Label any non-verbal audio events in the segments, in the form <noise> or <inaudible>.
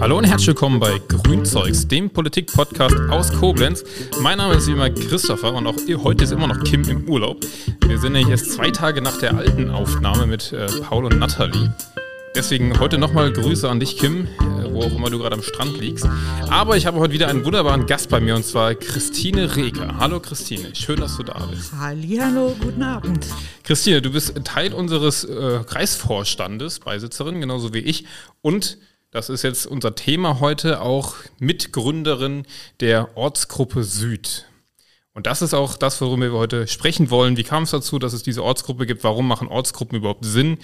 Hallo und herzlich willkommen bei Grünzeugs, dem Politik-Podcast aus Koblenz. Mein Name ist wie immer Christopher und auch heute ist immer noch Kim im Urlaub. Wir sind nämlich erst zwei Tage nach der alten Aufnahme mit äh, Paul und Nathalie. Deswegen heute nochmal Grüße an dich, Kim, äh, wo auch immer du gerade am Strand liegst. Aber ich habe heute wieder einen wunderbaren Gast bei mir und zwar Christine Reker. Hallo Christine, schön, dass du da bist. Hallo, guten Abend. Christine, du bist Teil unseres äh, Kreisvorstandes, Beisitzerin, genauso wie ich. Und das ist jetzt unser Thema heute, auch Mitgründerin der Ortsgruppe Süd. Und das ist auch das, worüber wir heute sprechen wollen. Wie kam es dazu, dass es diese Ortsgruppe gibt? Warum machen Ortsgruppen überhaupt Sinn?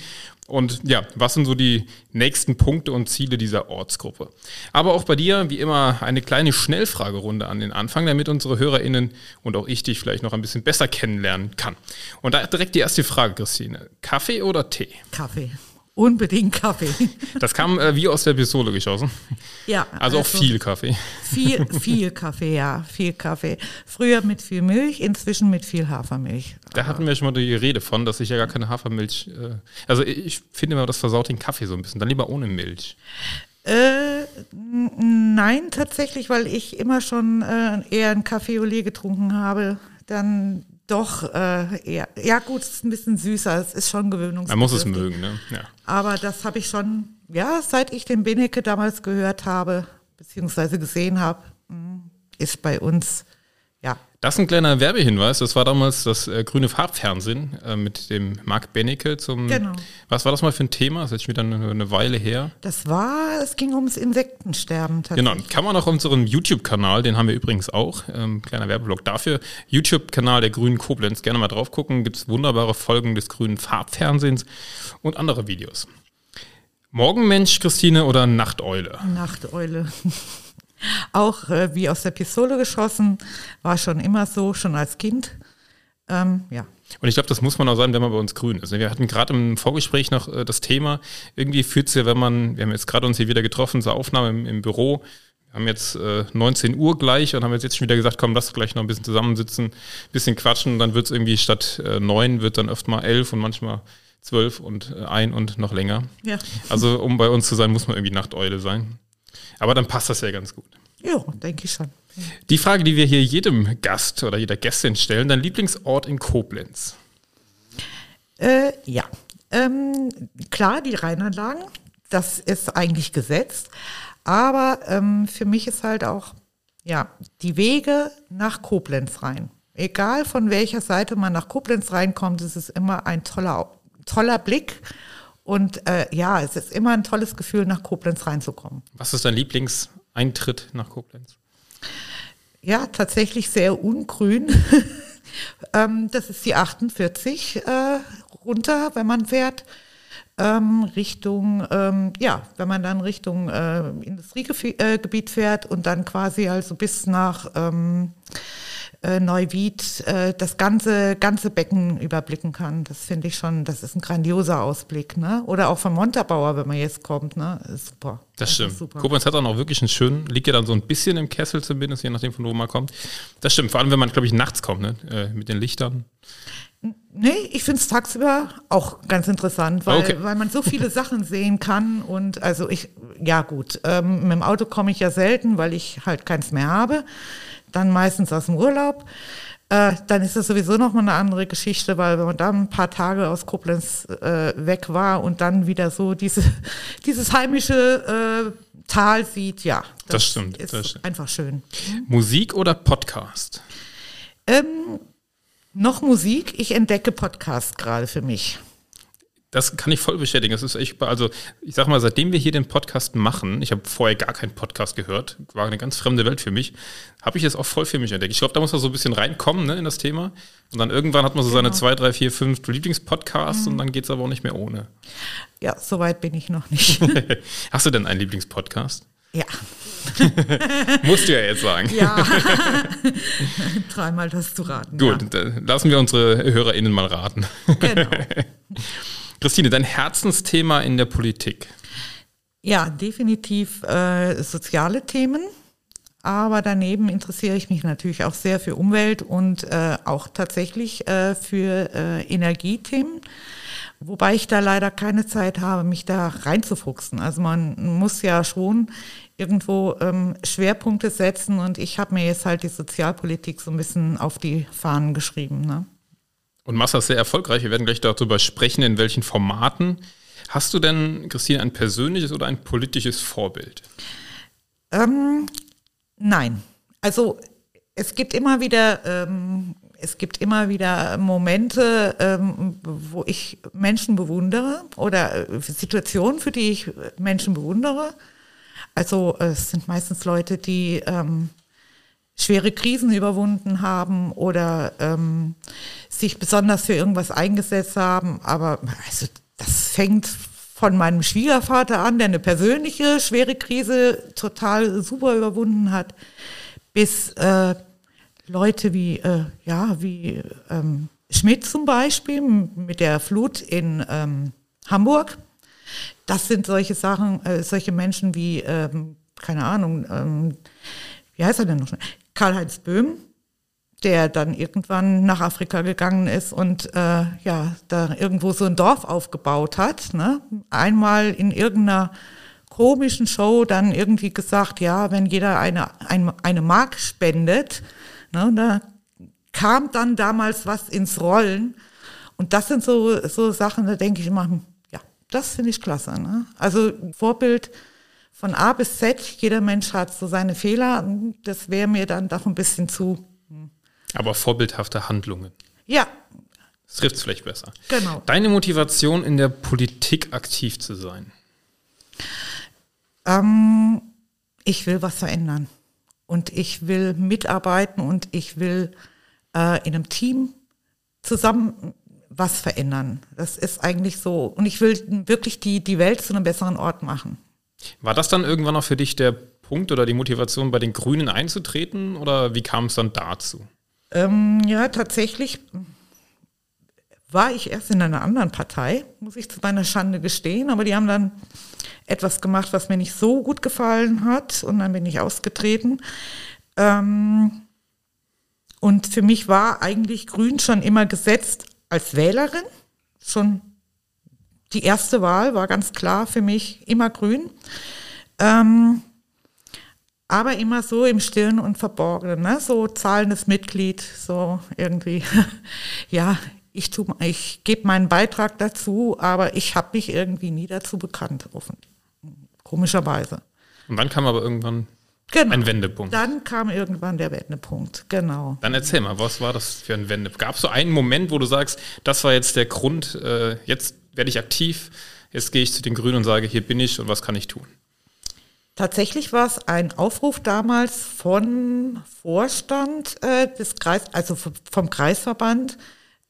Und ja, was sind so die nächsten Punkte und Ziele dieser Ortsgruppe? Aber auch bei dir, wie immer, eine kleine Schnellfragerunde an den Anfang, damit unsere HörerInnen und auch ich dich vielleicht noch ein bisschen besser kennenlernen kann. Und da direkt die erste Frage, Christine. Kaffee oder Tee? Kaffee. Unbedingt Kaffee. <laughs> Das kam äh, wie aus der Pistole geschossen. Ja. Also, also, auch viel Kaffee. Viel, <laughs> viel Kaffee, ja, viel Kaffee. Früher mit viel Milch, inzwischen mit viel Hafermilch. Da hatten wir schon mal die Rede von, dass ich ja gar keine Hafermilch. Äh, also ich finde immer, das versaut den Kaffee so ein bisschen. Dann lieber ohne Milch. Äh, nein, tatsächlich, weil ich immer schon äh, eher einen Kaffee Olé getrunken habe. Dann doch, äh, eher, ja gut, es ist ein bisschen süßer, es ist schon gewöhnungsbedürftig. Man muss es mögen, ne? Ja. Aber das habe ich schon, ja, seit ich den Benecke damals gehört habe, beziehungsweise gesehen habe, hm, ist bei uns das ist ein kleiner Werbehinweis. Das war damals das äh, grüne Farbfernsehen äh, mit dem Marc Benecke zum. Genau. Was war das mal für ein Thema? Das ist jetzt wieder eine, eine Weile her. Das war, es ging ums Insektensterben tatsächlich. Genau, kann man auch auf unserem YouTube-Kanal, den haben wir übrigens auch, ähm, kleiner Werbeblock dafür. YouTube-Kanal der Grünen Koblenz, gerne mal drauf gucken. Gibt es wunderbare Folgen des grünen Farbfernsehens und andere Videos. Morgenmensch, Christine, oder Nachteule? Nachteule. <laughs> Auch äh, wie aus der Pistole geschossen, war schon immer so, schon als Kind. Ähm, ja. Und ich glaube, das muss man auch sagen, wenn man bei uns grün ist. Wir hatten gerade im Vorgespräch noch äh, das Thema, irgendwie fühlt es ja, wenn man, wir haben jetzt gerade uns hier wieder getroffen zur Aufnahme im, im Büro, wir haben jetzt äh, 19 Uhr gleich und haben jetzt, jetzt schon wieder gesagt, komm, lass gleich noch ein bisschen zusammensitzen, ein bisschen quatschen und dann wird es irgendwie statt äh, 9 wird dann öfter mal 11 und manchmal 12 und äh, ein und noch länger. Ja. Also um bei uns zu sein, muss man irgendwie Nachteule sein. Aber dann passt das ja ganz gut. Ja, denke ich schon. Die Frage, die wir hier jedem Gast oder jeder Gästin stellen, dein Lieblingsort in Koblenz? Äh, ja, ähm, klar, die Rheinanlagen, das ist eigentlich gesetzt. Aber ähm, für mich ist halt auch, ja, die Wege nach Koblenz rein. Egal von welcher Seite man nach Koblenz reinkommt, es ist immer ein toller, toller Blick und äh, ja, es ist immer ein tolles Gefühl, nach Koblenz reinzukommen. Was ist dein Lieblingseintritt nach Koblenz? Ja, tatsächlich sehr ungrün. <laughs> ähm, das ist die 48 äh, runter, wenn man fährt. Ähm, Richtung, ähm, ja, wenn man dann Richtung äh, Industriegebiet fährt und dann quasi also bis nach ähm, äh, Neuwied äh, das ganze, ganze Becken überblicken kann. Das finde ich schon, das ist ein grandioser Ausblick. Ne? Oder auch von Montabaur, wenn man jetzt kommt. Ne? super. Das, das stimmt. Super. Koblenz hat auch noch wirklich einen schönen, liegt ja dann so ein bisschen im Kessel zumindest, je nachdem von wo man kommt. Das stimmt, vor allem wenn man, glaube ich, nachts kommt, ne? Äh, mit den Lichtern. Nee, ich finde es tagsüber auch ganz interessant, weil, okay. weil man so viele <laughs> Sachen sehen kann. Und also ich, ja gut, ähm, mit dem Auto komme ich ja selten, weil ich halt keins mehr habe dann meistens aus dem Urlaub. Äh, dann ist das sowieso nochmal eine andere Geschichte, weil wenn man dann ein paar Tage aus Koblenz äh, weg war und dann wieder so diese, <laughs> dieses heimische äh, Tal sieht, ja. Das, das stimmt. Ist das stimmt. einfach schön. Musik oder Podcast? Ähm, noch Musik. Ich entdecke Podcast gerade für mich. Das kann ich voll bestätigen. Das ist echt, also ich sag mal, seitdem wir hier den Podcast machen, ich habe vorher gar keinen Podcast gehört, war eine ganz fremde Welt für mich, habe ich es auch voll für mich entdeckt. Ich glaube, da muss man so ein bisschen reinkommen ne, in das Thema. Und dann irgendwann hat man so seine genau. zwei, drei, vier, fünf Lieblingspodcasts mhm. und dann geht es aber auch nicht mehr ohne. Ja, so weit bin ich noch nicht. <laughs> Hast du denn einen Lieblingspodcast? Ja. <laughs> Musst du ja jetzt sagen. Ja. <laughs> Dreimal das zu raten. Gut, ja. lassen wir unsere HörerInnen mal raten. Genau. Christine, dein Herzensthema in der Politik? Ja, definitiv äh, soziale Themen. Aber daneben interessiere ich mich natürlich auch sehr für Umwelt und äh, auch tatsächlich äh, für äh, Energiethemen, Wobei ich da leider keine Zeit habe, mich da reinzufuchsen. Also man muss ja schon irgendwo ähm, Schwerpunkte setzen und ich habe mir jetzt halt die Sozialpolitik so ein bisschen auf die Fahnen geschrieben. Ne? Und machst das sehr erfolgreich. Wir werden gleich darüber sprechen, in welchen Formaten. Hast du denn, Christine, ein persönliches oder ein politisches Vorbild? Ähm, nein. Also es gibt immer wieder ähm, es gibt immer wieder Momente, ähm, wo ich Menschen bewundere oder äh, Situationen, für die ich Menschen bewundere. Also es sind meistens Leute, die ähm, schwere Krisen überwunden haben oder ähm, sich besonders für irgendwas eingesetzt haben. Aber also das fängt von meinem Schwiegervater an, der eine persönliche schwere Krise total super überwunden hat, bis äh, Leute wie, äh, ja, wie ähm, Schmidt zum Beispiel mit der Flut in ähm, Hamburg. Das sind solche Sachen, äh, solche Menschen wie, ähm, keine Ahnung, ähm, wie heißt er denn noch? Karl-Heinz Böhm, der dann irgendwann nach Afrika gegangen ist und äh, ja, da irgendwo so ein Dorf aufgebaut hat. Ne? Einmal in irgendeiner komischen Show dann irgendwie gesagt, ja, wenn jeder eine, ein, eine Mark spendet, Ne, da kam dann damals was ins Rollen. Und das sind so, so Sachen, da denke ich immer, hm, ja, das finde ich klasse. Ne? Also Vorbild von A bis Z, jeder Mensch hat so seine Fehler. Das wäre mir dann doch ein bisschen zu. Hm. Aber vorbildhafte Handlungen. Ja. Das trifft es vielleicht besser. Genau. Deine Motivation in der Politik aktiv zu sein? Ähm, ich will was verändern und ich will mitarbeiten und ich will äh, in einem Team zusammen was verändern. Das ist eigentlich so. Und ich will wirklich die, die Welt zu einem besseren Ort machen. War das dann irgendwann auch für dich der Punkt oder die Motivation, bei den Grünen einzutreten? Oder wie kam es dann dazu? Ähm, ja, tatsächlich war ich erst in einer anderen Partei, muss ich zu meiner Schande gestehen. Aber die haben dann etwas gemacht, was mir nicht so gut gefallen hat und dann bin ich ausgetreten. Ähm, und für mich war eigentlich Grün schon immer gesetzt als Wählerin. Schon die erste Wahl war ganz klar für mich immer Grün. Ähm, aber immer so im Stillen und Verborgenen, ne? so zahlendes Mitglied, so irgendwie, <laughs> ja, ich, ich gebe meinen Beitrag dazu, aber ich habe mich irgendwie nie dazu bekannt, offensichtlich. Komischerweise. Und dann kam aber irgendwann genau. ein Wendepunkt. Dann kam irgendwann der Wendepunkt, genau. Dann erzähl mal, was war das für ein Wendepunkt? Gab es so einen Moment, wo du sagst, das war jetzt der Grund, äh, jetzt werde ich aktiv, jetzt gehe ich zu den Grünen und sage, hier bin ich und was kann ich tun? Tatsächlich war es ein Aufruf damals von Vorstand äh, des Kreis, also vom Kreisverband,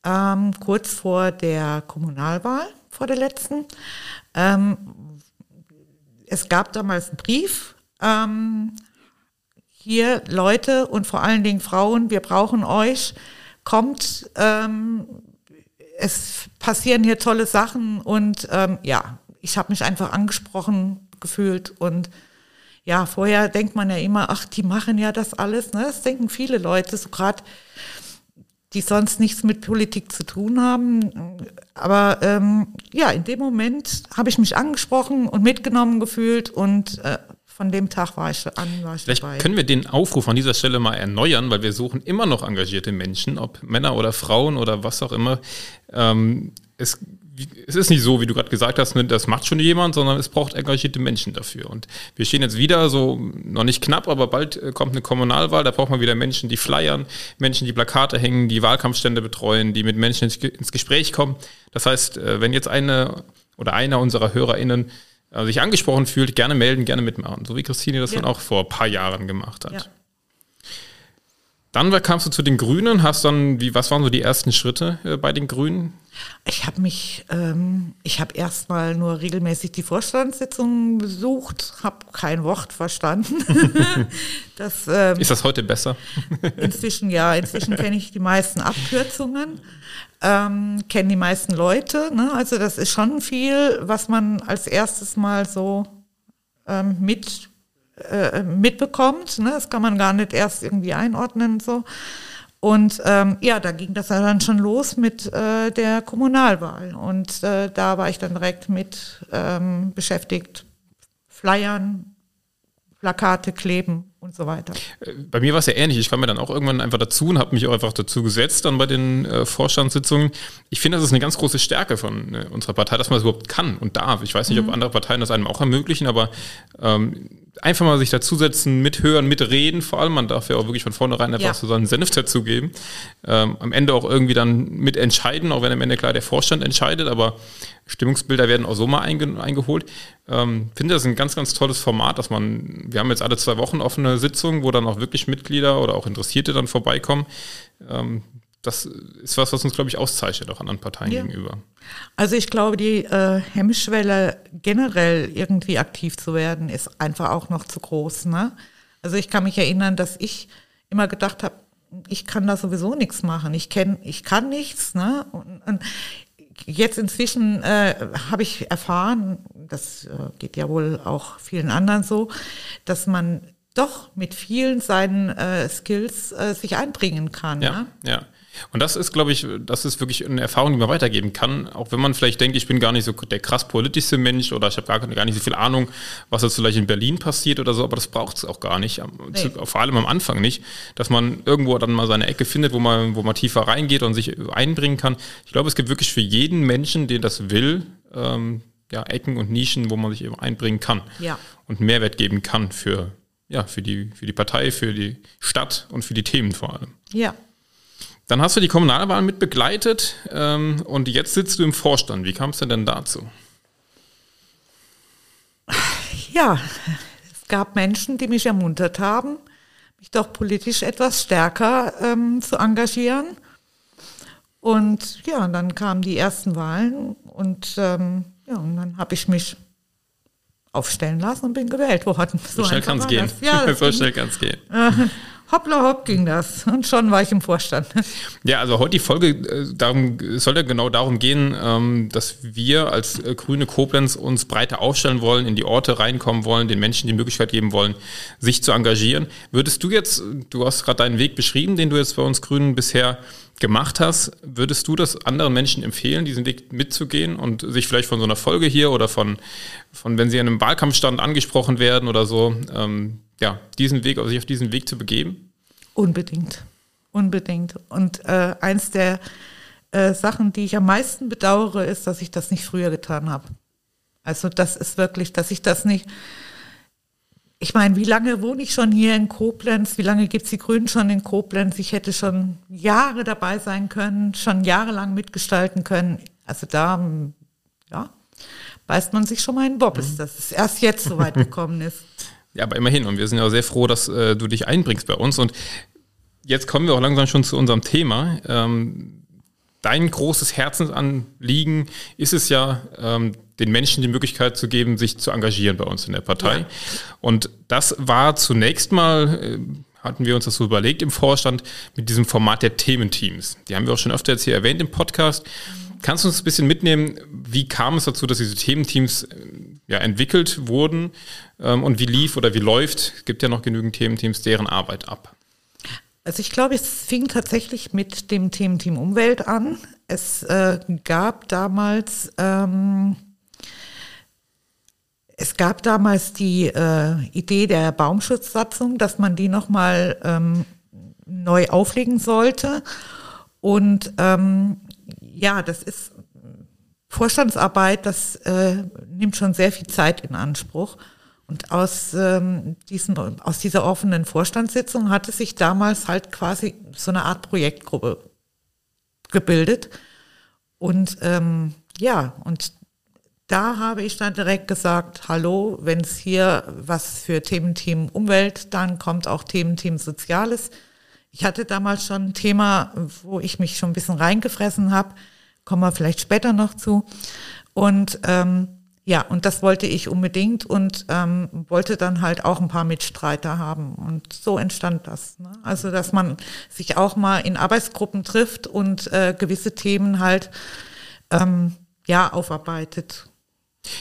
ähm, kurz vor der Kommunalwahl, vor der letzten, ähm, es gab damals einen Brief, ähm, hier Leute und vor allen Dingen Frauen, wir brauchen euch, kommt, ähm, es passieren hier tolle Sachen und ähm, ja, ich habe mich einfach angesprochen gefühlt und ja, vorher denkt man ja immer, ach, die machen ja das alles, ne? Das denken viele Leute, so gerade die sonst nichts mit Politik zu tun haben. Aber ähm, ja, in dem Moment habe ich mich angesprochen und mitgenommen gefühlt und äh, von dem Tag war ich an, war ich Vielleicht dabei. können wir den Aufruf an dieser Stelle mal erneuern, weil wir suchen immer noch engagierte Menschen, ob Männer oder Frauen oder was auch immer. Ähm, es es ist nicht so, wie du gerade gesagt hast, ne, das macht schon jemand, sondern es braucht engagierte Menschen dafür. Und wir stehen jetzt wieder so, noch nicht knapp, aber bald äh, kommt eine Kommunalwahl, da braucht man wieder Menschen, die flyern, Menschen, die Plakate hängen, die Wahlkampfstände betreuen, die mit Menschen ins Gespräch kommen. Das heißt, äh, wenn jetzt eine oder einer unserer HörerInnen sich angesprochen fühlt, gerne melden, gerne mitmachen. So wie Christine das ja. dann auch vor ein paar Jahren gemacht hat. Ja. Dann kamst du zu den Grünen, hast dann, wie, was waren so die ersten Schritte äh, bei den Grünen? Ich habe mich, ähm, ich habe erstmal nur regelmäßig die Vorstandssitzungen besucht, habe kein Wort verstanden. <laughs> das, ähm, Ist das heute besser? <laughs> inzwischen ja, inzwischen kenne ich die meisten Abkürzungen, ähm, kenne die meisten Leute. Ne? Also das ist schon viel, was man als erstes mal so ähm, mit äh, mitbekommt. Ne? Das kann man gar nicht erst irgendwie einordnen. So. Und ähm, ja, da ging das dann schon los mit äh, der Kommunalwahl. Und äh, da war ich dann direkt mit ähm, beschäftigt, Flyern, Plakate kleben und so weiter. Äh, bei mir war es ja ähnlich. Ich kam mir dann auch irgendwann einfach dazu und habe mich auch einfach dazu gesetzt dann bei den äh, Vorstandssitzungen. Ich finde, das ist eine ganz große Stärke von äh, unserer Partei, dass man es überhaupt kann und darf. Ich weiß nicht, mhm. ob andere Parteien das einem auch ermöglichen, aber ähm, einfach mal sich dazusetzen, mithören, mitreden vor allem. Man darf ja auch wirklich von vornherein einfach ja. so seinen Senf dazugeben. Ähm, am Ende auch irgendwie dann mitentscheiden, auch wenn am Ende klar der Vorstand entscheidet, aber Stimmungsbilder werden auch so mal einge eingeholt. Ähm, finde das ein ganz, ganz tolles Format, dass man, wir haben jetzt alle zwei Wochen offene Sitzungen, wo dann auch wirklich Mitglieder oder auch Interessierte dann vorbeikommen. Ähm, das ist was, was uns, glaube ich, auszeichnet, auch anderen Parteien ja. gegenüber. Also ich glaube, die äh, Hemmschwelle generell irgendwie aktiv zu werden, ist einfach auch noch zu groß. Ne? Also ich kann mich erinnern, dass ich immer gedacht habe, ich kann da sowieso nichts machen. Ich kenn, ich kann nichts. Ne? Und, und jetzt inzwischen äh, habe ich erfahren, das äh, geht ja wohl auch vielen anderen so, dass man doch mit vielen seinen äh, Skills äh, sich einbringen kann. Ja, ne? ja. Und das ist, glaube ich, das ist wirklich eine Erfahrung, die man weitergeben kann. Auch wenn man vielleicht denkt, ich bin gar nicht so der krass politischste Mensch oder ich habe gar, gar nicht so viel Ahnung, was jetzt vielleicht in Berlin passiert oder so, aber das braucht es auch gar nicht. Nee. Vor allem am Anfang nicht, dass man irgendwo dann mal seine Ecke findet, wo man, wo man tiefer reingeht und sich einbringen kann. Ich glaube, es gibt wirklich für jeden Menschen, den das will, ähm, ja, Ecken und Nischen, wo man sich eben einbringen kann ja. und Mehrwert geben kann für, ja, für, die, für die Partei, für die Stadt und für die Themen vor allem. Ja, dann hast du die Kommunalwahl mit begleitet ähm, und jetzt sitzt du im Vorstand. Wie kam es denn, denn dazu? Ja, es gab Menschen, die mich ermuntert haben, mich doch politisch etwas stärker ähm, zu engagieren. Und ja, dann kamen die ersten Wahlen und ähm, ja, und dann habe ich mich aufstellen lassen und bin gewählt worden. <laughs> So, so schnell kann es gehen. Ja, <laughs> so schnell kann es gehen. Hoppla hopp ging das. <laughs> Und schon war ich im Vorstand. Ja, also heute die Folge äh, darum, soll ja genau darum gehen, ähm, dass wir als äh, Grüne Koblenz uns breiter aufstellen wollen, in die Orte reinkommen wollen, den Menschen die Möglichkeit geben wollen, sich zu engagieren. Würdest du jetzt, du hast gerade deinen Weg beschrieben, den du jetzt bei uns Grünen bisher gemacht hast, würdest du das anderen Menschen empfehlen, diesen Weg mitzugehen und sich vielleicht von so einer Folge hier oder von, von wenn sie an einem Wahlkampfstand angesprochen werden oder so, ähm, ja, diesen Weg, also sich auf diesen Weg zu begeben? Unbedingt. Unbedingt. Und äh, eins der äh, Sachen, die ich am meisten bedauere, ist, dass ich das nicht früher getan habe. Also das ist wirklich, dass ich das nicht. Ich meine, wie lange wohne ich schon hier in Koblenz? Wie lange gibt es die Grünen schon in Koblenz? Ich hätte schon Jahre dabei sein können, schon jahrelang mitgestalten können. Also da, ja, beißt man sich schon mal in den Bobbes, dass es erst jetzt so weit <laughs> gekommen ist. Ja, aber immerhin. Und wir sind ja sehr froh, dass äh, du dich einbringst bei uns. Und jetzt kommen wir auch langsam schon zu unserem Thema. Ähm, dein großes Herzensanliegen ist es ja, ähm, den Menschen die Möglichkeit zu geben, sich zu engagieren bei uns in der Partei. Ja. Und das war zunächst mal, äh, hatten wir uns das so überlegt im Vorstand, mit diesem Format der Thementeams. Die haben wir auch schon öfter jetzt hier erwähnt im Podcast. Kannst du uns ein bisschen mitnehmen, wie kam es dazu, dass diese Thementeams äh, ja, entwickelt wurden ähm, und wie lief oder wie läuft, es gibt ja noch genügend Thementeams, deren Arbeit ab? Also ich glaube, es fing tatsächlich mit dem Thementeam Umwelt an. Es äh, gab damals ähm, es gab damals die äh, Idee der Baumschutzsatzung, dass man die nochmal ähm, neu auflegen sollte. Und ähm, ja, das ist Vorstandsarbeit, das äh, nimmt schon sehr viel Zeit in Anspruch. Und aus, ähm, diesem, aus dieser offenen Vorstandssitzung hatte sich damals halt quasi so eine Art Projektgruppe gebildet. Und ähm, ja, und da habe ich dann direkt gesagt, hallo, wenn es hier was für Thementeam Umwelt, dann kommt auch Thementeam Soziales. Ich hatte damals schon ein Thema, wo ich mich schon ein bisschen reingefressen habe kommen wir vielleicht später noch zu. Und ähm, ja, und das wollte ich unbedingt und ähm, wollte dann halt auch ein paar Mitstreiter haben. Und so entstand das. Ne? Also, dass man sich auch mal in Arbeitsgruppen trifft und äh, gewisse Themen halt ähm, ja aufarbeitet.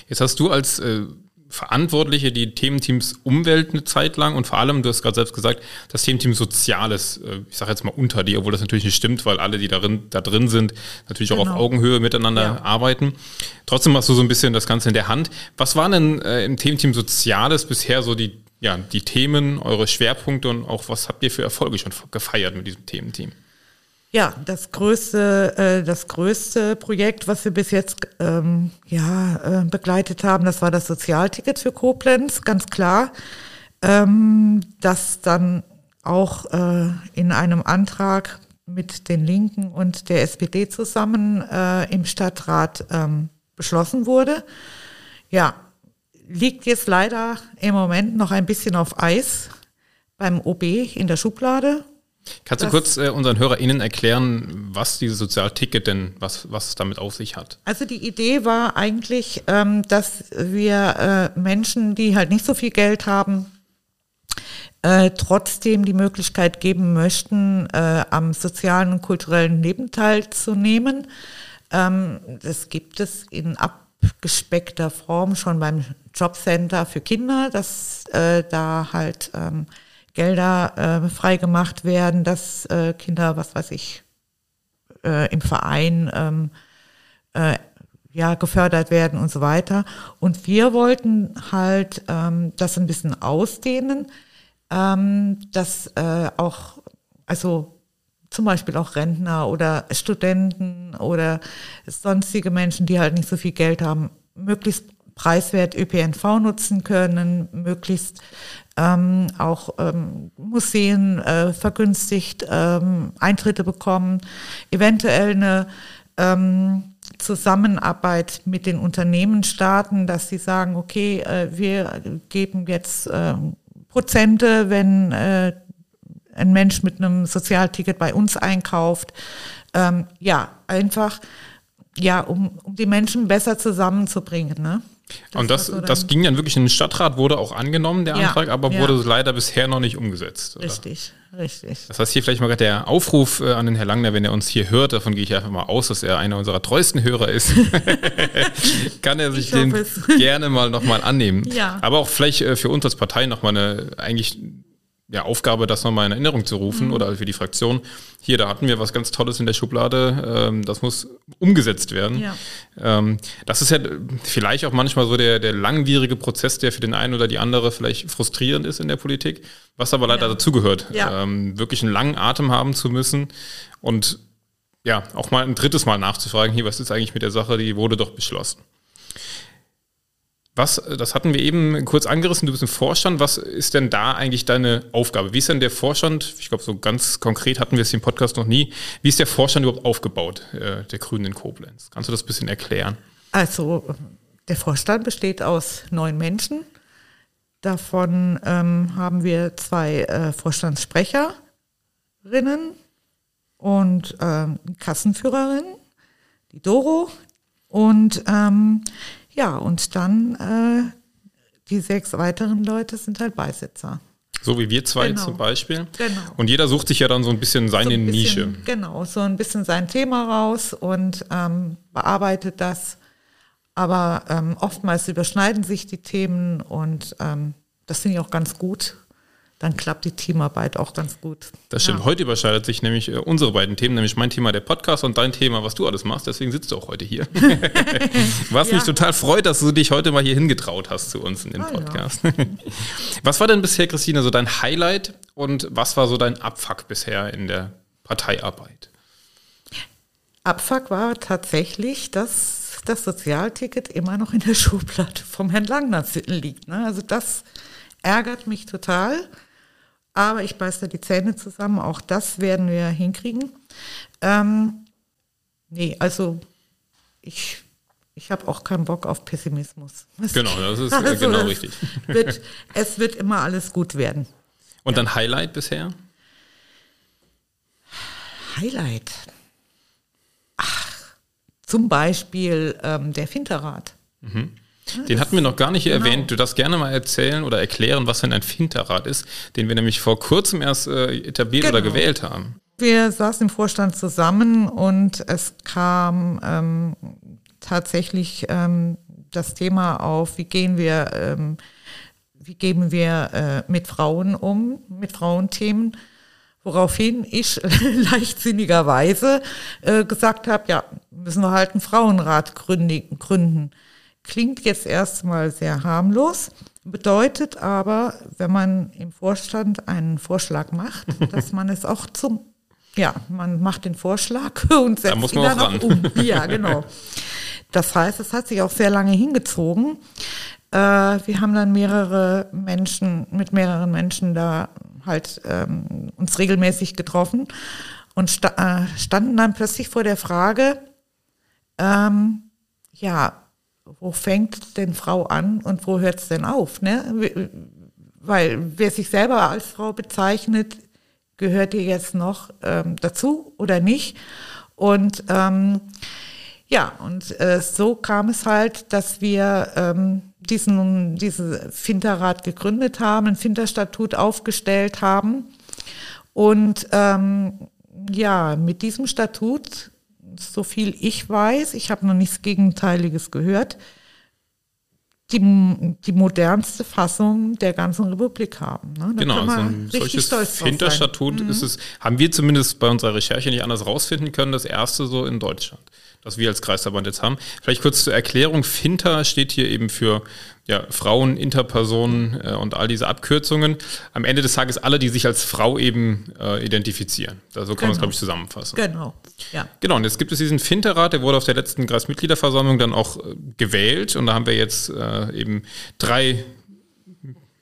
Jetzt hast du als äh, Verantwortliche, die Thementeams Umwelt eine Zeit lang und vor allem, du hast gerade selbst gesagt, das Thementeam Soziales, äh, ich sage jetzt mal unter dir, obwohl das natürlich nicht stimmt, weil alle, die darin, da drin sind, natürlich genau. auch auf genau. Augenhöhe miteinander ja. arbeiten. Trotzdem hast du so ein bisschen das Ganze in der Hand. Was waren denn äh, im Thementeam Soziales bisher so die, ja, die Themen, eure Schwerpunkte und auch was habt ihr für Erfolge schon gefeiert mit diesem Thementeam? Ja, das größte, äh, das größte Projekt, was wir bis jetzt ähm, ja, äh, begleitet haben, das war das Sozialticket für Koblenz, ganz klar. Ähm, das dann auch äh, in einem Antrag mit den Linken und der SPD zusammen äh, im Stadtrat ähm, beschlossen wurde. Ja, liegt jetzt leider im Moment noch ein bisschen auf Eis beim OB in der Schublade Kannst du kurz äh, unseren HörerInnen erklären, was dieses Sozialticket denn, was, was es damit auf sich hat? Also die Idee war eigentlich, ähm, dass wir äh, Menschen, die halt nicht so viel Geld haben, äh, trotzdem die Möglichkeit geben möchten, äh, am sozialen und kulturellen Leben teilzunehmen. Ähm, das gibt es in abgespeckter Form schon beim Jobcenter für Kinder, dass äh, da halt ähm, Gelder äh, freigemacht werden, dass äh, Kinder, was weiß ich, äh, im Verein ähm, äh, ja, gefördert werden und so weiter. Und wir wollten halt ähm, das ein bisschen ausdehnen, ähm, dass äh, auch, also zum Beispiel auch Rentner oder Studenten oder sonstige Menschen, die halt nicht so viel Geld haben, möglichst preiswert ÖPNV nutzen können, möglichst ähm, auch ähm, Museen äh, vergünstigt ähm, Eintritte bekommen, eventuell eine ähm, Zusammenarbeit mit den Unternehmen starten, dass sie sagen, okay, äh, wir geben jetzt äh, Prozente, wenn äh, ein Mensch mit einem Sozialticket bei uns einkauft. Ähm, ja, einfach, ja, um, um die Menschen besser zusammenzubringen. Ne? Das und das, so das ging dann wirklich in den Stadtrat, wurde auch angenommen, der ja, Antrag, aber ja. wurde leider bisher noch nicht umgesetzt. Oder? Richtig, richtig. Das heißt hier vielleicht mal der Aufruf äh, an den Herrn Langner, wenn er uns hier hört, davon gehe ich einfach mal aus, dass er einer unserer treuesten Hörer ist, <laughs> kann er sich den gerne mal nochmal annehmen. Ja. Aber auch vielleicht äh, für uns als Partei nochmal eine eigentlich ja, Aufgabe, das nochmal in Erinnerung zu rufen mhm. oder für die Fraktion. Hier, da hatten wir was ganz Tolles in der Schublade. Ähm, das muss umgesetzt werden. Ja. Ähm, das ist ja vielleicht auch manchmal so der, der langwierige Prozess, der für den einen oder die andere vielleicht frustrierend ist in der Politik, was aber leider ja. dazugehört. Ja. Ähm, wirklich einen langen Atem haben zu müssen und ja, auch mal ein drittes Mal nachzufragen, hier, was ist eigentlich mit der Sache, die wurde doch beschlossen. Was, das hatten wir eben kurz angerissen, du bist im Vorstand. Was ist denn da eigentlich deine Aufgabe? Wie ist denn der Vorstand, ich glaube, so ganz konkret hatten wir es im Podcast noch nie, wie ist der Vorstand überhaupt aufgebaut, äh, der Grünen in Koblenz? Kannst du das ein bisschen erklären? Also, der Vorstand besteht aus neun Menschen. Davon ähm, haben wir zwei äh, Vorstandssprecherinnen und ähm, Kassenführerin, die Doro. Und ähm, ja, und dann äh, die sechs weiteren Leute sind halt Beisitzer. So wie wir zwei genau. zum Beispiel. Genau. Und jeder sucht sich ja dann so ein bisschen seine so ein bisschen, Nische. Genau, so ein bisschen sein Thema raus und ähm, bearbeitet das. Aber ähm, oftmals überschneiden sich die Themen und ähm, das finde ich auch ganz gut, dann klappt die Teamarbeit auch ganz gut. Das stimmt. Ja. Heute überschneidet sich nämlich äh, unsere beiden Themen, nämlich mein Thema der Podcast und dein Thema, was du alles machst. Deswegen sitzt du auch heute hier. <laughs> was ja. mich total freut, dass du dich heute mal hier hingetraut hast zu uns in den ah, Podcast. Ja. <laughs> was war denn bisher, Christine, so dein Highlight und was war so dein Abfuck bisher in der Parteiarbeit? Abfuck war tatsächlich, dass das Sozialticket immer noch in der <laughs> Schublade vom Herrn Langner liegt. Ne? Also das ärgert mich total aber ich beiße da die Zähne zusammen. Auch das werden wir hinkriegen. Ähm, nee, also ich, ich habe auch keinen Bock auf Pessimismus. Genau, <laughs> das ist also genau richtig. Wird, es wird immer alles gut werden. Und ja. dann Highlight bisher? Highlight. Ach, zum Beispiel ähm, der Finterrad. Mhm. Den hatten wir noch gar nicht genau. erwähnt. Du darfst gerne mal erzählen oder erklären, was denn ein Finterrat ist, den wir nämlich vor kurzem erst äh, etabliert genau. oder gewählt haben. Wir saßen im Vorstand zusammen und es kam ähm, tatsächlich ähm, das Thema auf, wie gehen wir, ähm, wie gehen wir äh, mit Frauen um, mit Frauenthemen. Woraufhin ich <laughs> leichtsinnigerweise äh, gesagt habe, ja, müssen wir halt einen Frauenrat gründen. gründen. Klingt jetzt erstmal sehr harmlos, bedeutet aber, wenn man im Vorstand einen Vorschlag macht, <laughs> dass man es auch zum, ja, man macht den Vorschlag <laughs> und setzt da ihn dann auch um. <laughs> Ja, genau. Das heißt, es hat sich auch sehr lange hingezogen. Äh, wir haben dann mehrere Menschen, mit mehreren Menschen da halt ähm, uns regelmäßig getroffen und sta äh, standen dann plötzlich vor der Frage, ähm, ja, wo fängt denn Frau an und wo hört es denn auf? Ne? Weil wer sich selber als Frau bezeichnet, gehört ihr jetzt noch ähm, dazu oder nicht? Und ähm, ja, und äh, so kam es halt, dass wir ähm, diesen, diese Finterrat gegründet haben, ein Finterstatut aufgestellt haben. Und ähm, ja, mit diesem Statut, so viel ich weiß, ich habe noch nichts Gegenteiliges gehört, die, die modernste Fassung der ganzen Republik haben. Ne? genau, so ein solches Finterstatut mhm. ist es, haben wir zumindest bei unserer Recherche nicht anders rausfinden können, das erste so in Deutschland was wir als Kreisverband jetzt haben. Vielleicht kurz zur Erklärung. FINTER steht hier eben für ja, Frauen, Interpersonen äh, und all diese Abkürzungen. Am Ende des Tages alle, die sich als Frau eben äh, identifizieren. so kann genau. man es, glaube ich, zusammenfassen. Genau. Ja. Genau, und jetzt gibt es diesen FINTER-Rat, der wurde auf der letzten Kreismitgliederversammlung dann auch äh, gewählt. Und da haben wir jetzt äh, eben drei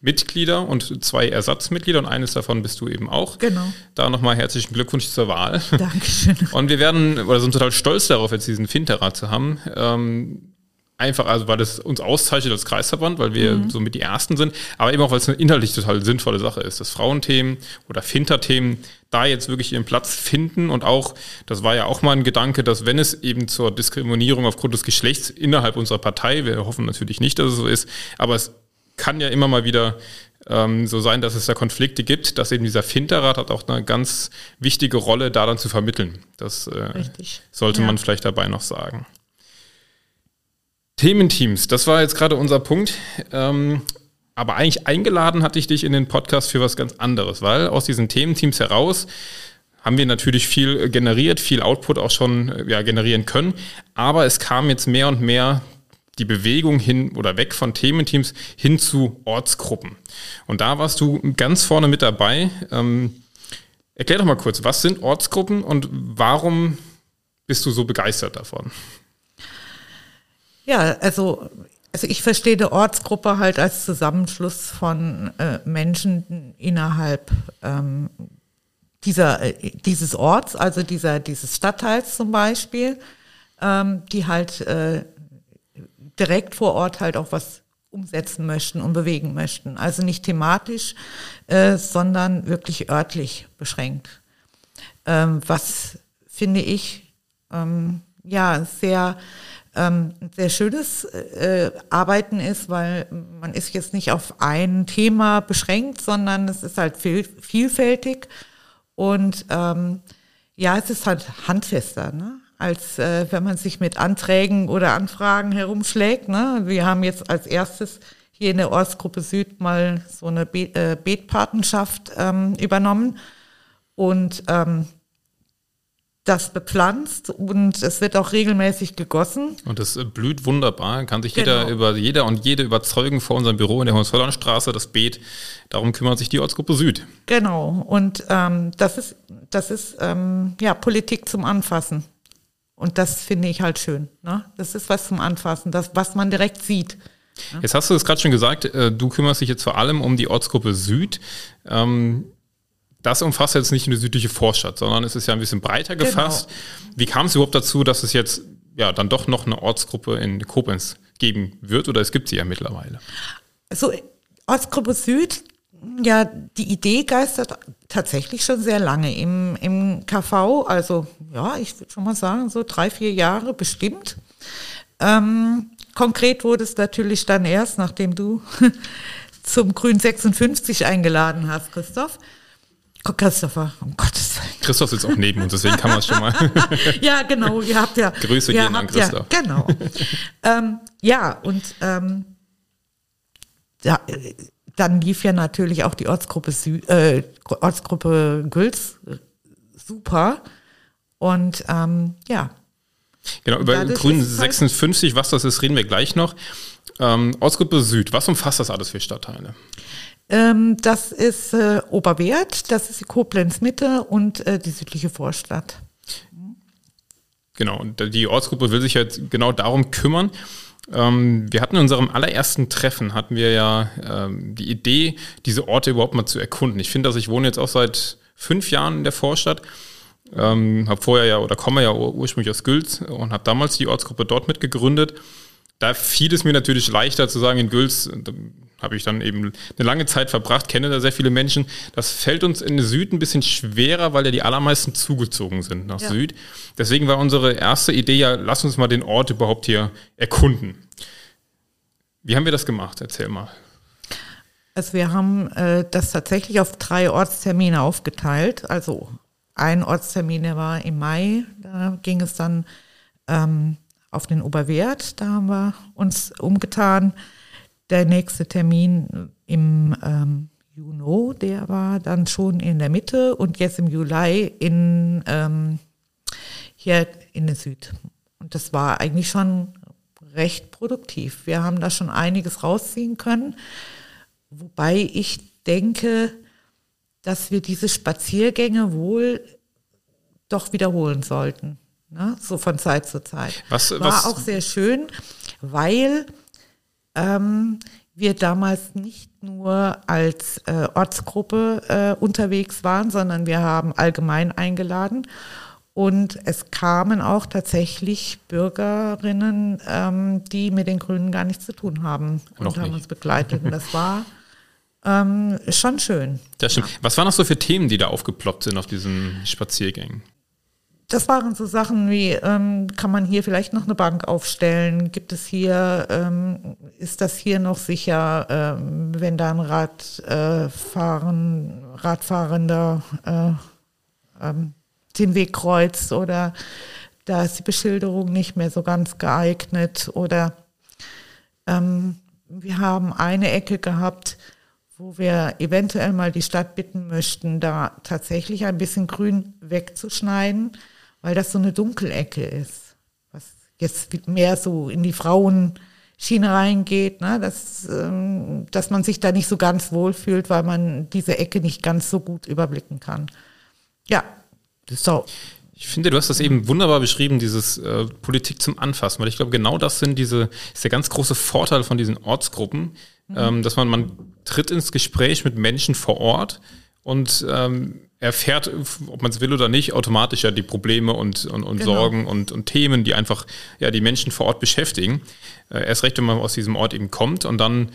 Mitglieder und zwei Ersatzmitglieder und eines davon bist du eben auch. Genau. Da nochmal herzlichen Glückwunsch zur Wahl. <laughs> Dankeschön. Und wir werden, oder sind total stolz darauf, jetzt diesen Finterrat zu haben. Ähm, einfach, also weil das uns auszeichnet als Kreisverband, weil wir mhm. somit die Ersten sind, aber eben auch, weil es eine inhaltlich total sinnvolle Sache ist, dass Frauenthemen oder Finterthemen da jetzt wirklich ihren Platz finden und auch, das war ja auch mal ein Gedanke, dass wenn es eben zur Diskriminierung aufgrund des Geschlechts innerhalb unserer Partei, wir hoffen natürlich nicht, dass es so ist, aber es kann ja immer mal wieder ähm, so sein, dass es da Konflikte gibt, dass eben dieser Finterrat hat auch eine ganz wichtige Rolle, da dann zu vermitteln. Das äh, sollte ja. man vielleicht dabei noch sagen. Thementeams, das war jetzt gerade unser Punkt. Ähm, aber eigentlich eingeladen hatte ich dich in den Podcast für was ganz anderes, weil aus diesen Thementeams heraus haben wir natürlich viel generiert, viel Output auch schon äh, ja, generieren können. Aber es kam jetzt mehr und mehr die Bewegung hin oder weg von Thementeams hin zu Ortsgruppen. Und da warst du ganz vorne mit dabei. Ähm, erklär doch mal kurz, was sind Ortsgruppen und warum bist du so begeistert davon? Ja, also, also ich verstehe die Ortsgruppe halt als Zusammenschluss von äh, Menschen innerhalb ähm, dieser, äh, dieses Orts, also dieser, dieses Stadtteils zum Beispiel, ähm, die halt äh, direkt vor Ort halt auch was umsetzen möchten und bewegen möchten. Also nicht thematisch, äh, sondern wirklich örtlich beschränkt. Ähm, was finde ich ähm, ja sehr ähm, sehr schönes äh, Arbeiten ist, weil man ist jetzt nicht auf ein Thema beschränkt, sondern es ist halt viel, vielfältig und ähm, ja, es ist halt handfester. Ne? Als äh, wenn man sich mit Anträgen oder Anfragen herumschlägt. Ne? Wir haben jetzt als erstes hier in der Ortsgruppe Süd mal so eine Be äh, Beetpatenschaft ähm, übernommen und ähm, das bepflanzt und es wird auch regelmäßig gegossen. Und äh, blüht wunderbar. Kann sich genau. jeder über jeder und jede überzeugen vor unserem Büro in der Hohenzollernstraße, das Beet. Darum kümmert sich die Ortsgruppe Süd. Genau. Und ähm, das ist das ist ähm, ja Politik zum Anfassen. Und das finde ich halt schön. Ne? Das ist was zum Anfassen, das, was man direkt sieht. Ne? Jetzt hast du es gerade schon gesagt, äh, du kümmerst dich jetzt vor allem um die Ortsgruppe Süd. Ähm, das umfasst jetzt nicht eine südliche Vorstadt, sondern es ist ja ein bisschen breiter genau. gefasst. Genau. Wie kam es überhaupt dazu, dass es jetzt ja dann doch noch eine Ortsgruppe in Koblenz geben wird oder es gibt sie ja mittlerweile? Also Ortsgruppe Süd ja, die Idee geistert tatsächlich schon sehr lange im, im KV, also ja, ich würde schon mal sagen, so drei, vier Jahre bestimmt. Ähm, konkret wurde es natürlich dann erst, nachdem du <laughs> zum Grün 56 eingeladen hast, Christoph. Christopher, um Gottes Willen. Christoph sitzt auch neben uns, deswegen kann man es schon mal. <laughs> ja, genau, ihr habt ja. Grüße gehen an Christoph. Ja, genau. ähm, ja, und ähm, da, dann lief ja natürlich auch die Ortsgruppe, Sü äh, Ortsgruppe Gülz super. Und ähm, ja. Genau, über Grün 56, halt was das ist, reden wir gleich noch. Ähm, Ortsgruppe Süd, was umfasst das alles für Stadtteile? Ähm, das ist äh, Oberwert, das ist die Koblenz Mitte und äh, die südliche Vorstadt. Genau, und die Ortsgruppe will sich jetzt genau darum kümmern. Ähm, wir hatten in unserem allerersten Treffen, hatten wir ja ähm, die Idee, diese Orte überhaupt mal zu erkunden. Ich finde, dass ich wohne jetzt auch seit fünf Jahren in der Vorstadt, ähm, habe vorher ja oder komme ja ursprünglich aus Gülz und habe damals die Ortsgruppe dort mitgegründet. Da fiel es mir natürlich leichter zu sagen, in Gülz habe ich dann eben eine lange Zeit verbracht, kenne da sehr viele Menschen. Das fällt uns in Süd ein bisschen schwerer, weil ja die allermeisten zugezogen sind nach ja. Süd. Deswegen war unsere erste Idee ja, lass uns mal den Ort überhaupt hier erkunden. Wie haben wir das gemacht? Erzähl mal. Also wir haben äh, das tatsächlich auf drei Ortstermine aufgeteilt. Also ein Ortstermin, der war im Mai, da ging es dann ähm, auf den Oberwert, da haben wir uns umgetan der nächste Termin im ähm, Juni, der war dann schon in der Mitte und jetzt im Juli in, ähm, hier in der Süd. Und das war eigentlich schon recht produktiv. Wir haben da schon einiges rausziehen können, wobei ich denke, dass wir diese Spaziergänge wohl doch wiederholen sollten. Ne? So von Zeit zu Zeit. Was, War was? auch sehr schön, weil ähm, wir damals nicht nur als äh, Ortsgruppe äh, unterwegs waren, sondern wir haben allgemein eingeladen. Und es kamen auch tatsächlich Bürgerinnen, ähm, die mit den Grünen gar nichts zu tun haben und Noch haben nicht. uns begleitet. Und das war ähm, schon schön. Das stimmt. Was waren noch so für Themen, die da aufgeploppt sind auf diesen Spaziergängen? Das waren so Sachen wie, ähm, kann man hier vielleicht noch eine Bank aufstellen? Gibt es hier, ähm, ist das hier noch sicher, ähm, wenn da ein Radfahren, äh, Radfahrender äh, ähm, den Weg kreuzt oder da ist die Beschilderung nicht mehr so ganz geeignet oder ähm, wir haben eine Ecke gehabt, wo wir eventuell mal die Stadt bitten möchten, da tatsächlich ein bisschen Grün wegzuschneiden weil das so eine Dunkelecke ist, was jetzt mehr so in die Frauenschiene reingeht, ne? dass, ähm, dass man sich da nicht so ganz wohl fühlt, weil man diese Ecke nicht ganz so gut überblicken kann. Ja, so. Ich finde, du hast das eben wunderbar beschrieben, dieses äh, Politik zum Anfassen, weil ich glaube, genau das sind diese, ist der ganz große Vorteil von diesen Ortsgruppen, mhm. ähm, dass man, man tritt ins Gespräch mit Menschen vor Ort und ähm, erfährt, ob man es will oder nicht, automatisch ja die Probleme und, und, und genau. Sorgen und, und Themen, die einfach ja die Menschen vor Ort beschäftigen. Äh, erst recht, wenn man aus diesem Ort eben kommt und dann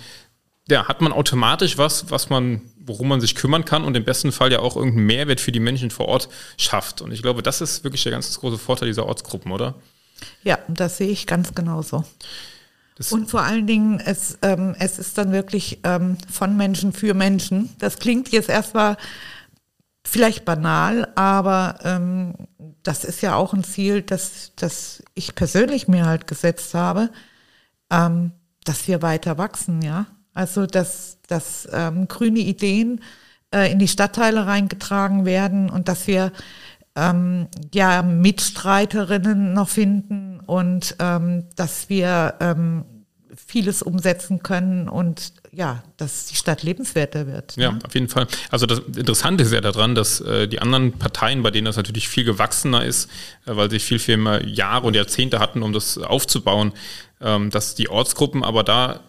ja, hat man automatisch was, was man, worum man sich kümmern kann und im besten Fall ja auch irgendeinen Mehrwert für die Menschen vor Ort schafft. Und ich glaube, das ist wirklich der ganz große Vorteil dieser Ortsgruppen, oder? Ja, das sehe ich ganz genauso. Das und vor allen Dingen, es, ähm, es ist dann wirklich ähm, von Menschen für Menschen. Das klingt jetzt erstmal vielleicht banal, aber ähm, das ist ja auch ein Ziel, das, das ich persönlich mir halt gesetzt habe, ähm, dass wir weiter wachsen, ja. Also dass, dass ähm, grüne Ideen äh, in die Stadtteile reingetragen werden und dass wir ähm, ja Mitstreiterinnen noch finden und ähm, dass wir ähm, vieles umsetzen können und ja, dass die Stadt lebenswerter wird. Ja, ne? auf jeden Fall. Also das Interessante ist ja daran, dass äh, die anderen Parteien, bei denen das natürlich viel gewachsener ist, äh, weil sie viel, viel mehr Jahre und Jahrzehnte hatten, um das aufzubauen, ähm, dass die Ortsgruppen aber da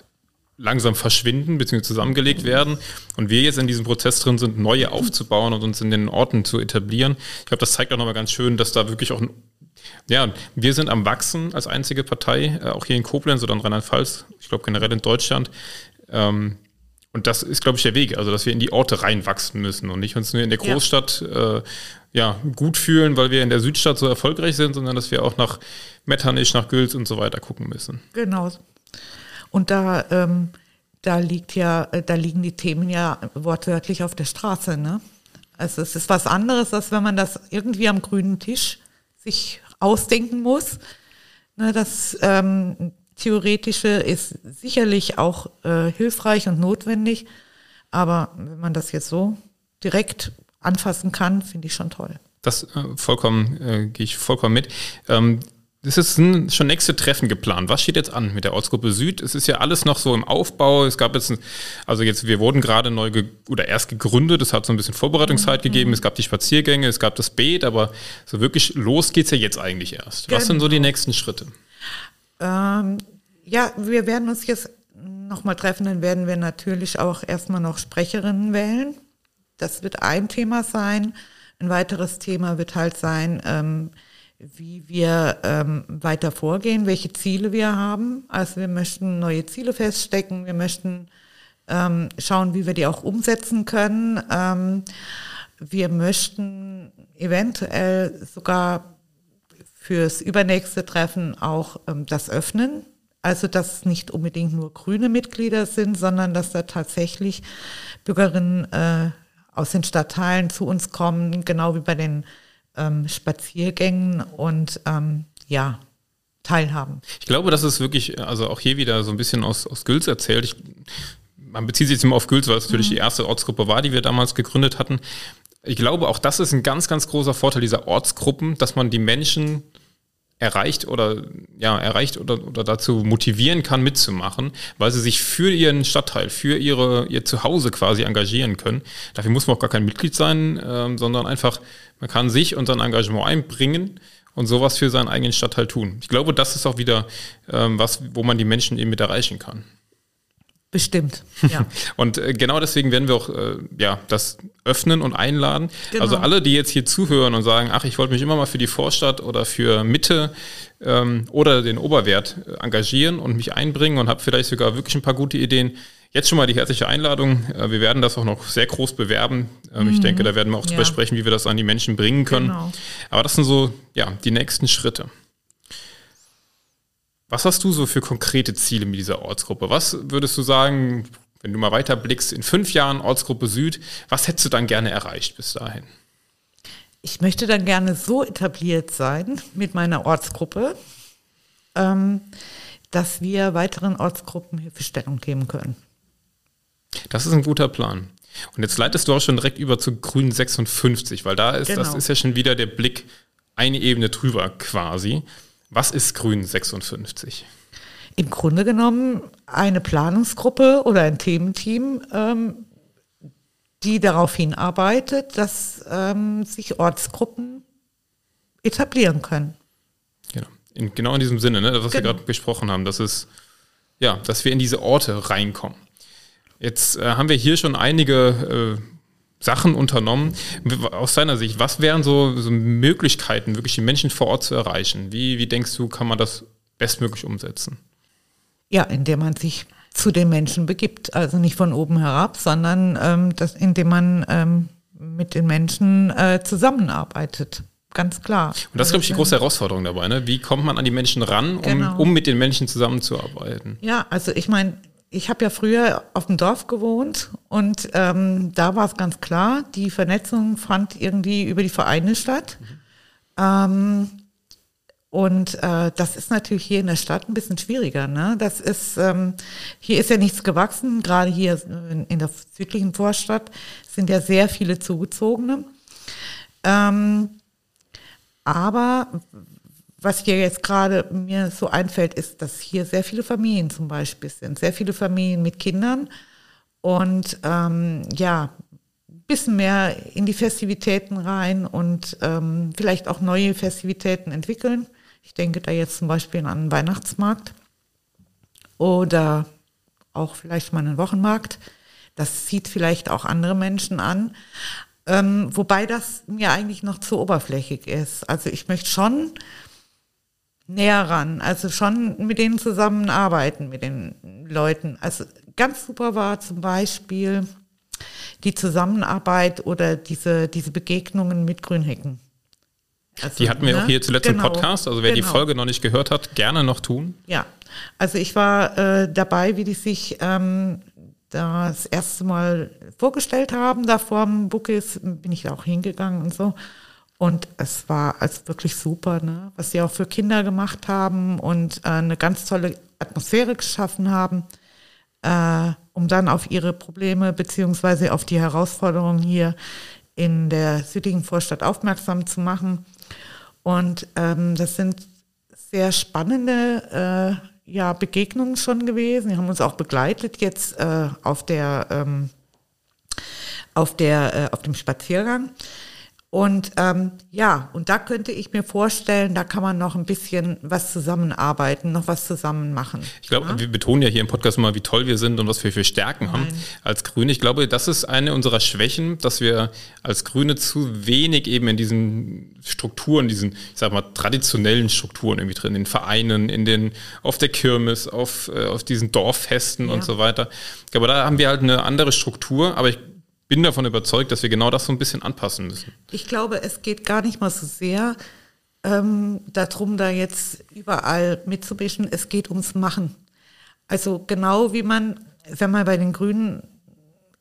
langsam verschwinden bzw. zusammengelegt werden und wir jetzt in diesem Prozess drin sind, neue aufzubauen und uns in den Orten zu etablieren. Ich glaube, das zeigt auch nochmal ganz schön, dass da wirklich auch ein ja, wir sind am Wachsen als einzige Partei, äh, auch hier in Koblenz oder in Rheinland-Pfalz, ich glaube generell in Deutschland. Ähm, und das ist, glaube ich, der Weg, also dass wir in die Orte reinwachsen müssen und nicht uns nur in der Großstadt ja. Äh, ja, gut fühlen, weil wir in der Südstadt so erfolgreich sind, sondern dass wir auch nach Metternich, nach Gülz und so weiter gucken müssen. Genau. Und da, ähm, da liegt ja, äh, da liegen die Themen ja wortwörtlich auf der Straße, ne? Also es ist was anderes, als wenn man das irgendwie am grünen Tisch sich ausdenken muss. Ne, das ähm, Theoretische ist sicherlich auch äh, hilfreich und notwendig, aber wenn man das jetzt so direkt anfassen kann, finde ich schon toll. Das äh, vollkommen, äh, gehe ich vollkommen mit. Ähm, es ist ein, schon nächste Treffen geplant. Was steht jetzt an mit der Ortsgruppe Süd? Es ist ja alles noch so im Aufbau. Es gab jetzt, also jetzt, wir wurden gerade neu oder erst gegründet. Es hat so ein bisschen Vorbereitungszeit mhm. gegeben. Es gab die Spaziergänge, es gab das Beet, aber so wirklich los geht es ja jetzt eigentlich erst. Genau. Was sind so die nächsten Schritte? Ähm, ja, wir werden uns jetzt nochmal treffen. Dann werden wir natürlich auch erstmal noch Sprecherinnen wählen. Das wird ein Thema sein. Ein weiteres Thema wird halt sein, ähm, wie wir ähm, weiter vorgehen, welche Ziele wir haben. Also wir möchten neue Ziele feststecken, wir möchten ähm, schauen, wie wir die auch umsetzen können. Ähm, wir möchten eventuell sogar fürs übernächste Treffen auch ähm, das öffnen. Also dass es nicht unbedingt nur grüne Mitglieder sind, sondern dass da tatsächlich Bürgerinnen äh, aus den Stadtteilen zu uns kommen, genau wie bei den ähm, Spaziergängen und ähm, ja, teilhaben. Ich glaube, das ist wirklich, also auch hier wieder so ein bisschen aus, aus Gülz erzählt. Ich, man bezieht sich jetzt immer auf Gülz, weil es natürlich mhm. die erste Ortsgruppe war, die wir damals gegründet hatten. Ich glaube, auch das ist ein ganz, ganz großer Vorteil dieser Ortsgruppen, dass man die Menschen erreicht oder ja erreicht oder, oder dazu motivieren kann mitzumachen, weil sie sich für ihren Stadtteil, für ihre ihr Zuhause quasi engagieren können. Dafür muss man auch gar kein Mitglied sein, ähm, sondern einfach man kann sich und sein Engagement einbringen und sowas für seinen eigenen Stadtteil tun. Ich glaube, das ist auch wieder ähm, was, wo man die Menschen eben mit erreichen kann. Bestimmt, ja. <laughs> und äh, genau deswegen werden wir auch äh, ja, das öffnen und einladen. Genau. Also alle, die jetzt hier zuhören und sagen, ach, ich wollte mich immer mal für die Vorstadt oder für Mitte ähm, oder den Oberwert äh, engagieren und mich einbringen und habe vielleicht sogar wirklich ein paar gute Ideen. Jetzt schon mal die herzliche Einladung. Äh, wir werden das auch noch sehr groß bewerben. Ähm, mhm. Ich denke, da werden wir auch ja. drüber sprechen, wie wir das an die Menschen bringen können. Genau. Aber das sind so ja, die nächsten Schritte. Was hast du so für konkrete Ziele mit dieser Ortsgruppe? Was würdest du sagen, wenn du mal weiter blickst, in fünf Jahren Ortsgruppe Süd, was hättest du dann gerne erreicht bis dahin? Ich möchte dann gerne so etabliert sein mit meiner Ortsgruppe, ähm, dass wir weiteren Ortsgruppen Hilfestellung geben können. Das ist ein guter Plan. Und jetzt leitest du auch schon direkt über zu Grün 56, weil da ist, genau. das ist ja schon wieder der Blick eine Ebene drüber quasi. Was ist Grün 56? Im Grunde genommen eine Planungsgruppe oder ein Thementeam, ähm, die darauf hinarbeitet, dass ähm, sich Ortsgruppen etablieren können. Genau, in, genau in diesem Sinne, ne, was genau. wir gerade besprochen haben, dass es, ja, dass wir in diese Orte reinkommen. Jetzt äh, haben wir hier schon einige äh, Sachen unternommen. Aus deiner Sicht, was wären so, so, Möglichkeiten, wirklich die Menschen vor Ort zu erreichen? Wie, wie denkst du, kann man das bestmöglich umsetzen? Ja, indem man sich zu den Menschen begibt. Also nicht von oben herab, sondern ähm, das, indem man ähm, mit den Menschen äh, zusammenarbeitet. Ganz klar. Und das ist, glaube ich, die große Herausforderung dabei. Ne? Wie kommt man an die Menschen ran, um, genau. um mit den Menschen zusammenzuarbeiten? Ja, also ich meine, ich habe ja früher auf dem Dorf gewohnt und ähm, da war es ganz klar, die Vernetzung fand irgendwie über die Vereine statt. Mhm. Ähm, und äh, das ist natürlich hier in der Stadt ein bisschen schwieriger. Ne? Das ist, ähm, hier ist ja nichts gewachsen, gerade hier in, in der südlichen Vorstadt sind ja sehr viele Zugezogene. Ähm, aber was hier jetzt gerade mir so einfällt, ist, dass hier sehr viele Familien zum Beispiel sind, sehr viele Familien mit Kindern und ähm, ja, ein bisschen mehr in die Festivitäten rein und ähm, vielleicht auch neue Festivitäten entwickeln. Ich denke da jetzt zum Beispiel an einen Weihnachtsmarkt oder auch vielleicht mal einen Wochenmarkt. Das zieht vielleicht auch andere Menschen an. Ähm, wobei das mir eigentlich noch zu oberflächig ist. Also ich möchte schon näher ran. Also schon mit denen zusammenarbeiten, mit den Leuten. Also ganz super war zum Beispiel die Zusammenarbeit oder diese, diese Begegnungen mit Grünhecken. Also, die hatten wir ne? auch hier zuletzt genau, im Podcast. Also wer genau. die Folge noch nicht gehört hat, gerne noch tun. Ja, also ich war äh, dabei, wie die sich ähm, das erste Mal vorgestellt haben, da vor dem Bookis, bin ich auch hingegangen und so. Und es war also wirklich super, ne? was sie auch für Kinder gemacht haben und äh, eine ganz tolle Atmosphäre geschaffen haben, äh, um dann auf ihre Probleme beziehungsweise auf die Herausforderungen hier in der südlichen Vorstadt aufmerksam zu machen. Und ähm, das sind sehr spannende äh, ja, Begegnungen schon gewesen. Die haben uns auch begleitet jetzt äh, auf der ähm, auf der äh, auf dem Spaziergang. Und ähm, ja, und da könnte ich mir vorstellen, da kann man noch ein bisschen was zusammenarbeiten, noch was zusammen machen. Ich glaube, ja? wir betonen ja hier im Podcast immer, wie toll wir sind und was wir für Stärken Nein. haben als Grüne. Ich glaube, das ist eine unserer Schwächen, dass wir als Grüne zu wenig eben in diesen Strukturen, diesen, ich sag mal, traditionellen Strukturen irgendwie drin, in den Vereinen, in den, auf der Kirmes, auf, äh, auf diesen Dorffesten ja. und so weiter. Aber da haben wir halt eine andere Struktur, aber ich bin davon überzeugt, dass wir genau das so ein bisschen anpassen müssen. Ich glaube, es geht gar nicht mal so sehr ähm, darum, da jetzt überall mitzumischen. Es geht ums Machen. Also genau wie man, wenn man bei den Grünen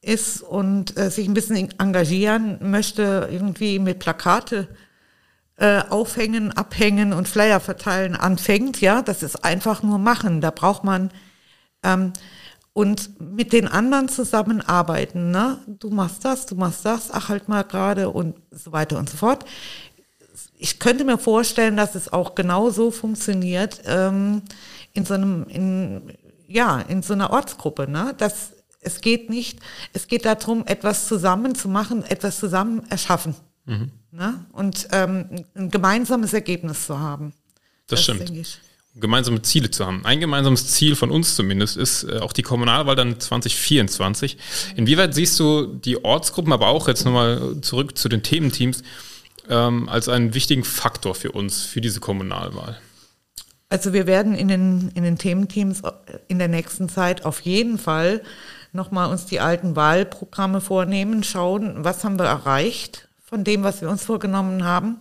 ist und äh, sich ein bisschen engagieren möchte, irgendwie mit Plakate äh, aufhängen, abhängen und Flyer verteilen anfängt, ja, das ist einfach nur machen. Da braucht man ähm, und mit den anderen zusammenarbeiten. Ne? Du machst das, du machst das, ach halt mal gerade und so weiter und so fort. Ich könnte mir vorstellen, dass es auch genau so funktioniert ähm, in so einem, in, ja, in so einer Ortsgruppe. Ne? Dass es geht nicht, es geht darum, etwas zusammen zu machen, etwas zusammen erschaffen. Mhm. Ne? Und ähm, ein gemeinsames Ergebnis zu haben. Das, das stimmt gemeinsame Ziele zu haben. Ein gemeinsames Ziel von uns zumindest ist äh, auch die Kommunalwahl dann 2024. Inwieweit siehst du die Ortsgruppen, aber auch jetzt nochmal zurück zu den Thementeams, ähm, als einen wichtigen Faktor für uns, für diese Kommunalwahl? Also wir werden in den, in den Thementeams in der nächsten Zeit auf jeden Fall nochmal uns die alten Wahlprogramme vornehmen, schauen, was haben wir erreicht von dem, was wir uns vorgenommen haben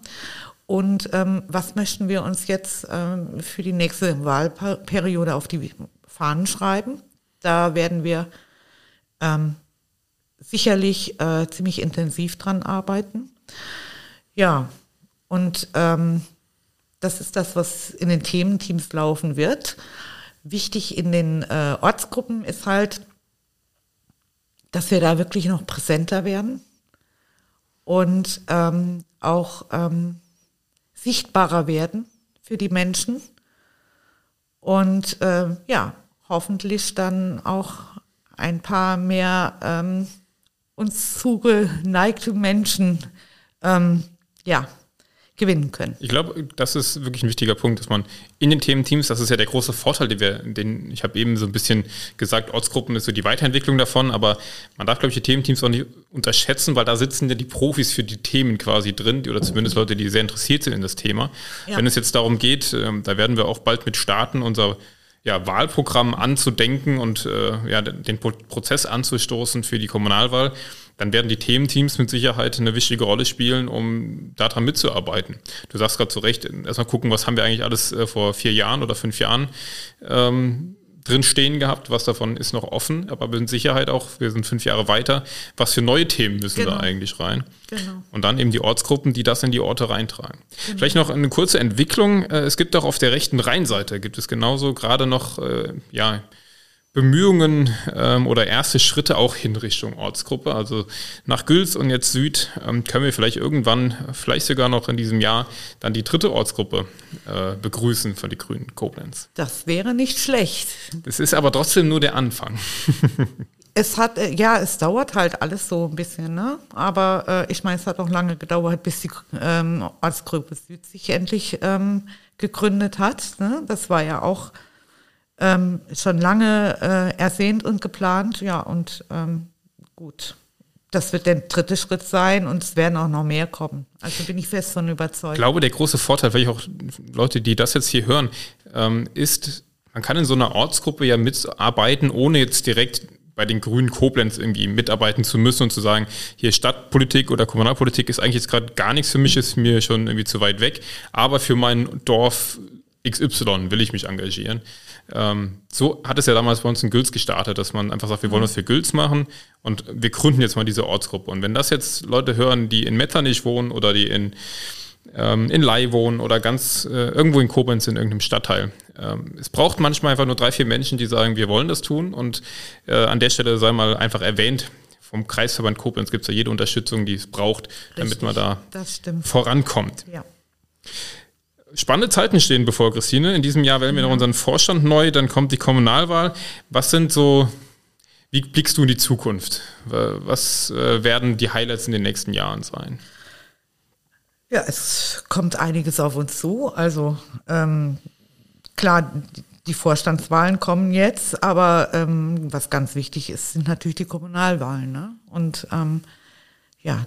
und ähm, was möchten wir uns jetzt ähm, für die nächste Wahlperiode auf die Fahnen schreiben? Da werden wir ähm, sicherlich äh, ziemlich intensiv dran arbeiten. Ja, und ähm, das ist das, was in den Thementeams laufen wird. Wichtig in den äh, Ortsgruppen ist halt, dass wir da wirklich noch präsenter werden und ähm, auch ähm, sichtbarer werden für die Menschen. Und äh, ja, hoffentlich dann auch ein paar mehr ähm, uns zugeneigte Menschen ähm, ja, gewinnen können. Ich glaube, das ist wirklich ein wichtiger Punkt, dass man in den Thementeams, das ist ja der große Vorteil, den wir, den ich habe eben so ein bisschen gesagt, Ortsgruppen ist so die Weiterentwicklung davon, aber man darf, glaube ich, die Thementeams auch nicht unterschätzen, weil da sitzen ja die Profis für die Themen quasi drin, oder zumindest Leute, die sehr interessiert sind in das Thema. Ja. Wenn es jetzt darum geht, ähm, da werden wir auch bald mit starten, unser ja, Wahlprogramm anzudenken und äh, ja, den Prozess anzustoßen für die Kommunalwahl dann werden die Thementeams mit Sicherheit eine wichtige Rolle spielen, um daran mitzuarbeiten. Du sagst gerade zu Recht, erstmal gucken, was haben wir eigentlich alles äh, vor vier Jahren oder fünf Jahren ähm, drin stehen gehabt, was davon ist noch offen, aber mit Sicherheit auch, wir sind fünf Jahre weiter, was für neue Themen müssen genau. da eigentlich rein. Genau. Und dann eben die Ortsgruppen, die das in die Orte reintragen. Genau. Vielleicht noch eine kurze Entwicklung. Äh, es gibt auch auf der rechten Rheinseite, gibt es genauso gerade noch, äh, ja, Bemühungen ähm, oder erste Schritte auch hin Richtung Ortsgruppe. Also nach Güls und jetzt Süd ähm, können wir vielleicht irgendwann, vielleicht sogar noch in diesem Jahr, dann die dritte Ortsgruppe äh, begrüßen von den Grünen Koblenz. Das wäre nicht schlecht. Es ist aber trotzdem nur der Anfang. <laughs> es hat, äh, ja, es dauert halt alles so ein bisschen, ne? Aber äh, ich meine, es hat auch lange gedauert, bis die ähm, Ortsgruppe Süd sich endlich ähm, gegründet hat. Ne? Das war ja auch ähm, schon lange äh, ersehnt und geplant. Ja, und ähm, gut. Das wird der dritte Schritt sein und es werden auch noch mehr kommen. Also bin ich fest von überzeugt. Ich glaube, der große Vorteil, vielleicht auch Leute, die das jetzt hier hören, ähm, ist, man kann in so einer Ortsgruppe ja mitarbeiten, ohne jetzt direkt bei den Grünen Koblenz irgendwie mitarbeiten zu müssen und zu sagen, hier Stadtpolitik oder Kommunalpolitik ist eigentlich jetzt gerade gar nichts für mich, ist mir schon irgendwie zu weit weg. Aber für mein Dorf XY will ich mich engagieren. Ähm, so hat es ja damals bei uns in Gülz gestartet, dass man einfach sagt, wir wollen was für Gülz machen und wir gründen jetzt mal diese Ortsgruppe. Und wenn das jetzt Leute hören, die in Metternich wohnen oder die in, ähm, in Lai wohnen oder ganz äh, irgendwo in Koblenz in irgendeinem Stadtteil, ähm, es braucht manchmal einfach nur drei, vier Menschen, die sagen, wir wollen das tun und äh, an der Stelle sei mal einfach erwähnt, vom Kreisverband Koblenz gibt es ja jede Unterstützung, die es braucht, damit man da vorankommt. Ja. Spannende Zeiten stehen bevor, Christine. In diesem Jahr wählen wir noch unseren Vorstand neu, dann kommt die Kommunalwahl. Was sind so, wie blickst du in die Zukunft? Was äh, werden die Highlights in den nächsten Jahren sein? Ja, es kommt einiges auf uns zu. Also ähm, klar, die Vorstandswahlen kommen jetzt, aber ähm, was ganz wichtig ist, sind natürlich die Kommunalwahlen. Ne? Und ähm, ja,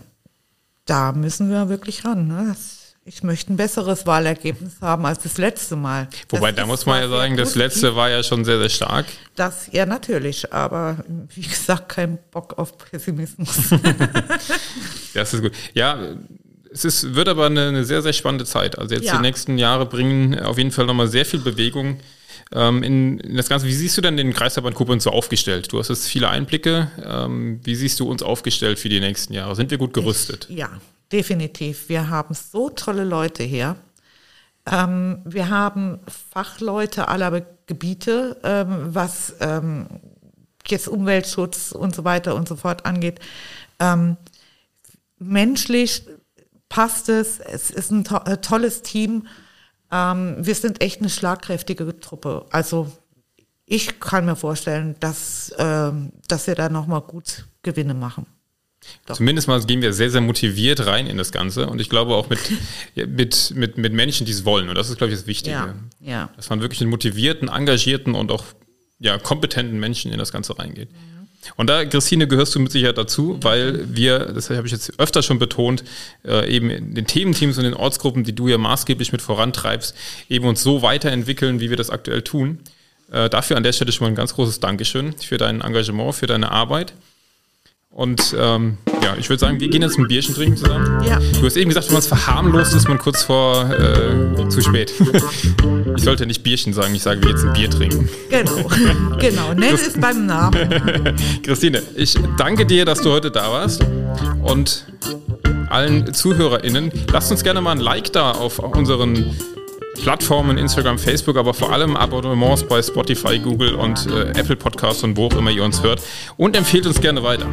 da müssen wir wirklich ran. Ne? Das, ich möchte ein besseres Wahlergebnis haben als das letzte Mal. Wobei, das da muss man ja sagen, das letzte war ja schon sehr, sehr stark. Das, ja, natürlich, aber wie gesagt, kein Bock auf Pessimismus. <laughs> das ist gut. Ja, es ist, wird aber eine, eine sehr, sehr spannende Zeit. Also jetzt ja. die nächsten Jahre bringen auf jeden Fall nochmal sehr viel Bewegung ähm, in, in, das Ganze. Wie siehst du denn den Kreisverband Koblenz so aufgestellt? Du hast jetzt viele Einblicke. Ähm, wie siehst du uns aufgestellt für die nächsten Jahre? Sind wir gut gerüstet? Ja, definitiv. Wir haben so tolle Leute hier. Ähm, wir haben Fachleute aller Gebiete, ähm, was ähm, jetzt Umweltschutz und so weiter und so fort angeht. Ähm, menschlich passt es, es ist ein to äh, tolles Team. Ähm, wir sind echt eine schlagkräftige Truppe. Also ich kann mir vorstellen, dass, ähm, dass wir da nochmal gut Gewinne machen. Doch. Zumindest mal gehen wir sehr, sehr motiviert rein in das Ganze und ich glaube auch mit, <laughs> mit, mit, mit Menschen, die es wollen. Und das ist, glaube ich, das Wichtige. Ja, ja. Dass man wirklich einen motivierten, engagierten und auch ja, kompetenten Menschen in das Ganze reingeht. Mhm. Und da, Christine, gehörst du mit Sicherheit dazu, weil wir, das habe ich jetzt öfter schon betont, äh, eben in den Thementeams und den Ortsgruppen, die du ja maßgeblich mit vorantreibst, eben uns so weiterentwickeln, wie wir das aktuell tun. Äh, dafür an der Stelle schon mal ein ganz großes Dankeschön für dein Engagement, für deine Arbeit. Und ähm, ja, ich würde sagen, wir gehen jetzt ein Bierchen trinken zusammen. Ja. Du hast eben gesagt, wenn man es verharmlost, ist man kurz vor äh, zu spät. <laughs> ich sollte nicht Bierchen sagen, ich sage, wir jetzt ein Bier trinken. Genau, genau. <laughs> Nenn es beim Namen. <laughs> Christine, ich danke dir, dass du heute da warst. Und allen ZuhörerInnen, lasst uns gerne mal ein Like da auf unseren Plattformen, Instagram, Facebook, aber vor allem Abonnements bei Spotify, Google und äh, Apple Podcasts und wo auch immer ihr uns hört. Und empfehlt uns gerne weiter.